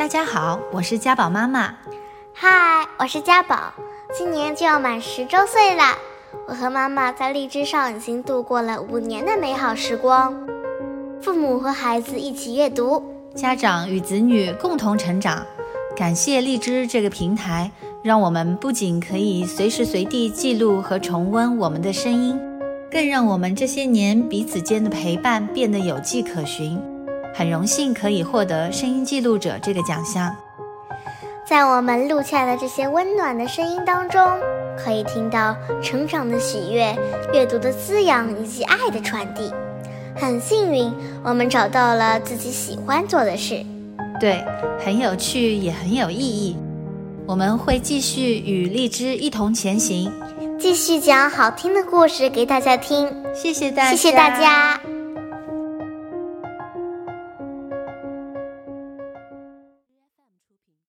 大家好，我是家宝妈妈。嗨，我是家宝，今年就要满十周岁了。我和妈妈在荔枝上已经度过了五年的美好时光，父母和孩子一起阅读，家长与子女共同成长。感谢荔枝这个平台，让我们不仅可以随时随地记录和重温我们的声音，更让我们这些年彼此间的陪伴变得有迹可循。很荣幸可以获得声音记录者这个奖项。在我们录下的这些温暖的声音当中，可以听到成长的喜悦、阅读的滋养以及爱的传递。很幸运，我们找到了自己喜欢做的事。对，很有趣，也很有意义。我们会继续与荔枝一同前行，继续讲好听的故事给大家听。谢谢大家，谢谢大家。